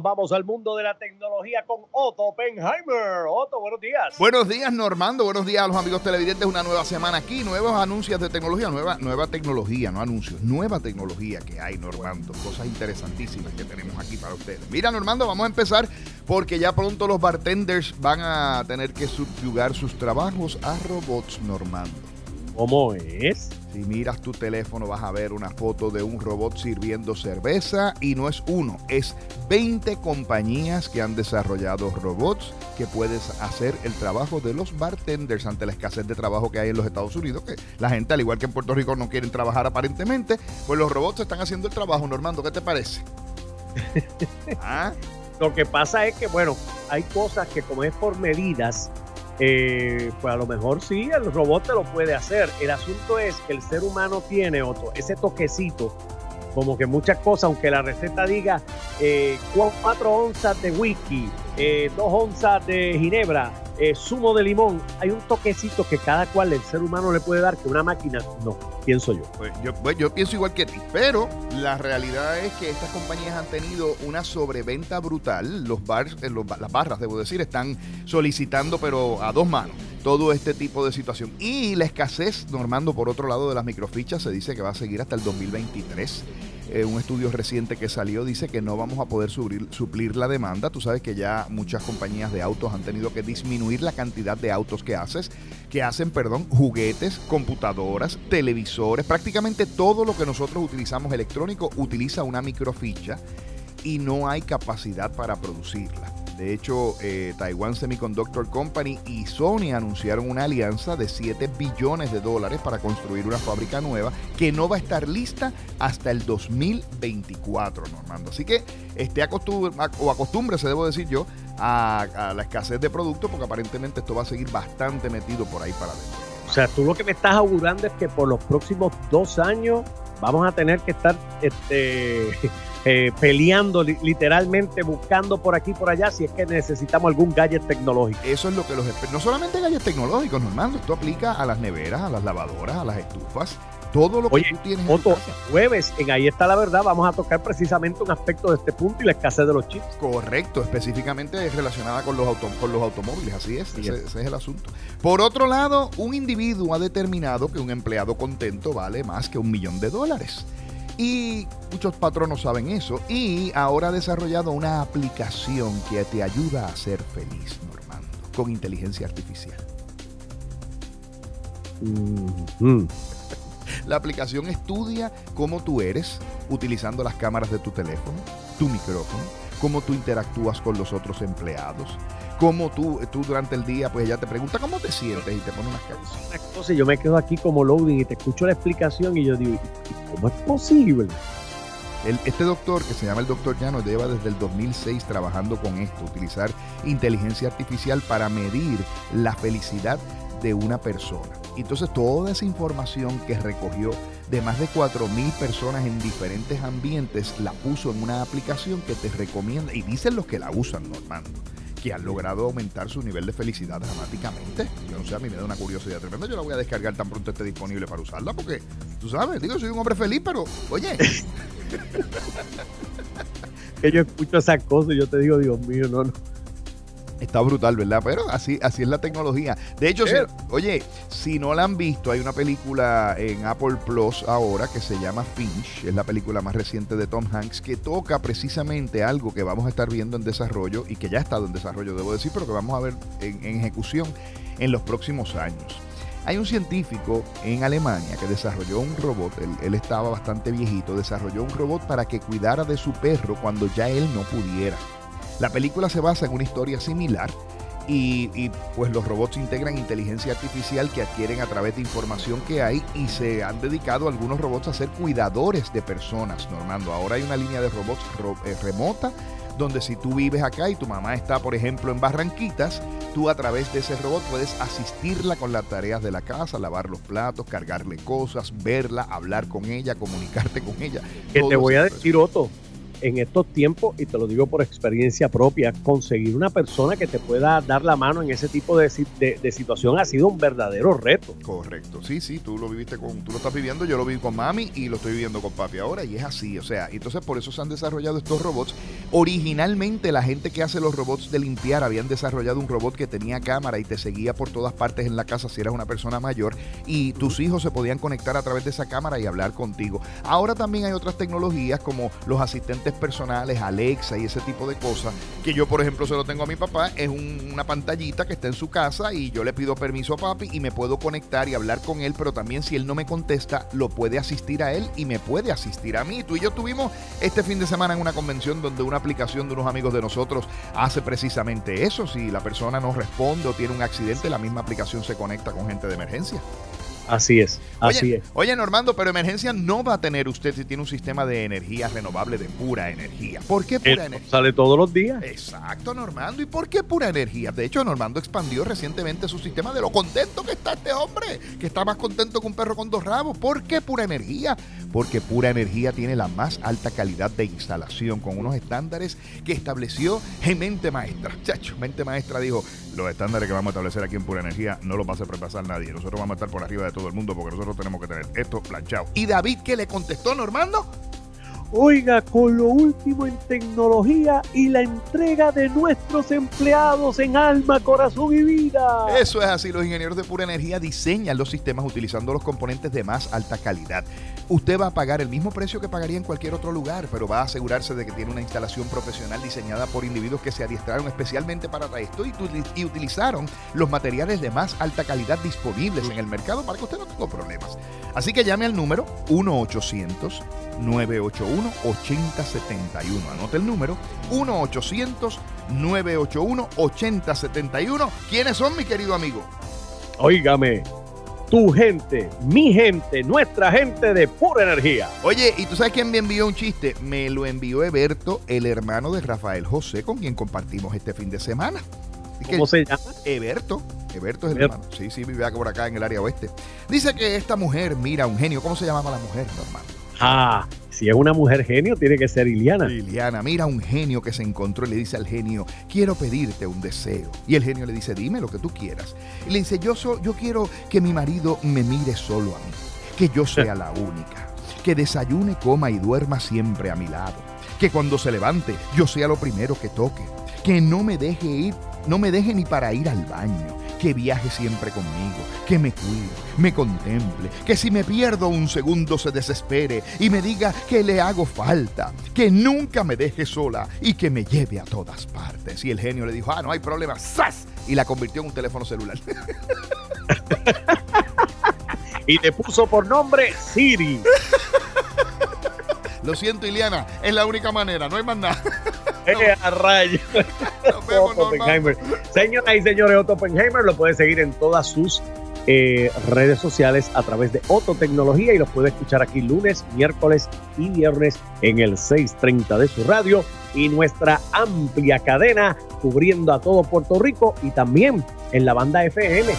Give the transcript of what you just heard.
Vamos al mundo de la tecnología con Otto Oppenheimer. Otto, buenos días. Buenos días, Normando. Buenos días a los amigos televidentes. Una nueva semana aquí, nuevos anuncios de tecnología, nueva, nueva tecnología, no anuncios, nueva tecnología que hay, Normando. Cosas interesantísimas que tenemos aquí para ustedes. Mira, Normando, vamos a empezar porque ya pronto los bartenders van a tener que subyugar sus trabajos a robots, Normando. ¿Cómo es? Si miras tu teléfono vas a ver una foto de un robot sirviendo cerveza y no es uno, es 20 compañías que han desarrollado robots que puedes hacer el trabajo de los bartenders ante la escasez de trabajo que hay en los Estados Unidos, que la gente al igual que en Puerto Rico no quieren trabajar aparentemente, pues los robots están haciendo el trabajo, Normando, ¿qué te parece? ¿Ah? Lo que pasa es que, bueno, hay cosas que como es por medidas, eh, pues a lo mejor sí, el robot te lo puede hacer. El asunto es que el ser humano tiene otro, ese toquecito, como que muchas cosas, aunque la receta diga eh, cuatro onzas de whisky, eh, dos onzas de ginebra, eh, zumo de limón, hay un toquecito que cada cual el ser humano le puede dar que una máquina no, pienso yo. Pues yo, pues yo pienso igual que ti, pero la realidad es que estas compañías han tenido una sobreventa brutal, los bars, eh, las barras, debo decir, están solicitando pero a dos manos todo este tipo de situación. Y la escasez, Normando, por otro lado de las microfichas, se dice que va a seguir hasta el 2023. Eh, un estudio reciente que salió dice que no vamos a poder suplir la demanda. Tú sabes que ya muchas compañías de autos han tenido que disminuir la cantidad de autos que haces, que hacen, perdón, juguetes, computadoras, televisores, prácticamente todo lo que nosotros utilizamos electrónico utiliza una microficha y no hay capacidad para producirla. De hecho, eh, Taiwan Semiconductor Company y Sony anunciaron una alianza de 7 billones de dólares para construir una fábrica nueva que no va a estar lista hasta el 2024, Normando. Así que esté acostumbrado, o acostúmbrese, debo decir yo, a, a la escasez de productos porque aparentemente esto va a seguir bastante metido por ahí para adentro. O sea, tú lo que me estás augurando es que por los próximos dos años vamos a tener que estar este, eh, peleando literalmente, buscando por aquí por allá si es que necesitamos algún gadget tecnológico. Eso es lo que los no solamente gadgets tecnológicos, Normando, esto aplica a las neveras, a las lavadoras, a las estufas, todo lo que tú tienes. Otto, jueves, en ahí está la verdad, vamos a tocar precisamente un aspecto de este punto y la escasez de los chips. Correcto, específicamente relacionada con los, con los automóviles, así es, ese, es el asunto. Por otro lado, un individuo ha determinado que un empleado contento vale más que un millón de dólares. Y muchos patronos saben eso. Y ahora ha desarrollado una aplicación que te ayuda a ser feliz, Normando, con inteligencia artificial. La aplicación estudia cómo tú eres utilizando las cámaras de tu teléfono, tu micrófono, cómo tú interactúas con los otros empleados, cómo tú, tú durante el día, pues ella te pregunta cómo te sientes y te pone unas cosas. y yo me quedo aquí como loading y te escucho la explicación y yo digo, ¿cómo es posible? este doctor, que se llama el doctor Llano, lleva desde el 2006 trabajando con esto, utilizar inteligencia artificial para medir la felicidad de una persona. Entonces toda esa información que recogió de más de 4.000 personas en diferentes ambientes la puso en una aplicación que te recomienda, y dicen los que la usan, Normando, que han logrado aumentar su nivel de felicidad dramáticamente. Yo no sé, a mí me da una curiosidad tremenda. Yo la voy a descargar tan pronto esté disponible para usarla, porque tú sabes, digo, soy un hombre feliz, pero oye. que yo escucho esas cosas y yo te digo, Dios mío, no, no. Está brutal, ¿verdad? Pero así, así es la tecnología. De hecho, oye, si no la han visto, hay una película en Apple Plus ahora que se llama Finch, es la película más reciente de Tom Hanks, que toca precisamente algo que vamos a estar viendo en desarrollo y que ya ha estado en desarrollo, debo decir, pero que vamos a ver en, ejecución en los próximos años. Hay un científico en Alemania que desarrolló un robot, él, él, estaba bastante viejito, desarrolló un robot para que cuidara de su perro cuando ya él no pudiera. La película se basa en una historia similar y, pues los robots integran inteligencia artificial que adquieren a través de información que hay y se han dedicado algunos robots a ser cuidadores de personas, Normando. Ahora hay una línea de robots eh, remota donde si tú vives acá y tu mamá está, por ejemplo, en Barranquitas, tú a través de ese robot puedes asistirla con las tareas de la casa, lavar los platos, cargarle cosas, verla, hablar con ella, comunicarte con ella. Que te voy a decir, Otto, en estos tiempos, y te lo digo por experiencia propia, conseguir una persona que te pueda dar la mano en ese tipo de, de, situación ha sido un verdadero reto. Correcto, sí, sí, tú lo viviste con, tú lo estás viviendo, yo lo viví con mami y lo estoy viviendo con papi ahora, y es así, o sea, entonces por eso se han desarrollado estos robots. Originalmente la gente que hace los robots de limpiar habían desarrollado un robot que tenía cámara y te seguía por todas partes en la casa si eras una persona mayor, y tus hijos se podían conectar a través de esa cámara y hablar contigo. Ahora también hay otras tecnologías como los asistentes personales, Alexa y ese tipo de cosas, que yo por ejemplo se lo tengo a mi papá, es una pantallita que está en su casa y yo le pido permiso a papi y me puedo conectar y hablar con él, pero también si él no me contesta, lo puede asistir a él y me puede asistir a mí. Tú y yo tuvimos este fin de semana en una convención donde una aplicación de unos amigos de nosotros hace precisamente eso. Si la persona no responde o tiene un accidente, la misma aplicación se conecta con gente de emergencia. Así es, así oye, es. Oye, Normando, pero emergencia no va a tener usted si tiene un sistema de energía renovable de pura energía. ¿Por qué pura energía? Sale todos los días. Exacto, Normando. ¿Y por qué pura energía? De hecho, Normando expandió recientemente su sistema de lo contento que está este hombre, que está más contento que un perro con dos rabos. ¿Por qué pura energía? Porque pura energía tiene la más alta calidad de instalación con unos estándares que estableció en Mente Maestra. Chacho, Mente Maestra dijo, los estándares que vamos a establecer aquí en pura energía no los va a hacer repasar nadie. Nosotros vamos a estar por arriba de todo el mundo porque nosotros tenemos que tener esto planchado. ¿Y David qué le contestó, Normando? Oiga, con lo último en tecnología y la entrega de nuestros empleados en alma, corazón y vida. Eso es así, los ingenieros de pura energía diseñan los sistemas utilizando los componentes de más alta calidad. Usted va a pagar el mismo precio que pagaría en cualquier otro lugar, pero va a asegurarse de que tiene una instalación profesional diseñada por individuos que se adiestraron especialmente para esto y, utilizaron los materiales de más alta calidad disponibles en el mercado para que usted no tenga problemas. Así que llame al número 1 800 981-8071. Anote el número 1-800-981-8071. ¿Quiénes son, mi querido amigo? Óigame, tu gente, mi gente, nuestra gente de pura energía. Oye, ¿y tú sabes quién me envió un chiste? Me lo envió Eberto, el hermano de Rafael José, con quien compartimos este fin de semana. ¿Cómo se llama? Eberto. Eberto es el hermano. Sí, sí, vive por acá en el área oeste. Dice que esta mujer mira un genio. ¿Cómo se llamaba la mujer, hermano? Ah, si es una mujer genio, tiene que ser Iliana. Iliana, mira un genio que se encontró y le dice al genio, quiero pedirte un deseo. Y el genio le dice, dime lo que tú quieras. Y le dice, yo, yo quiero que mi marido me mire solo a mí, que yo sea la única, que desayune, coma y duerma siempre a mi lado, que cuando se levante yo sea lo primero que toque, que no me deje ir, no me deje ni para ir al baño, que viaje siempre conmigo, que me cuide, me contemple, que si me pierdo un segundo se desespere y me diga que le hago falta, que nunca me deje sola y que me lleve a todas partes. Y el genio le dijo, ah, no hay problema, ¡zas! Y la convirtió en un teléfono celular. y le puso por nombre Siri. Lo siento, Iliana, es la única manera, no hay más nada. Eh, a rayo. Señoras y señores, Otto Oppenheimer lo puede seguir en todas sus eh, redes sociales a través de Otto Tecnología y los puede escuchar aquí lunes, miércoles y viernes en el 630 de su radio y nuestra amplia cadena cubriendo a todo Puerto Rico y también en la banda FM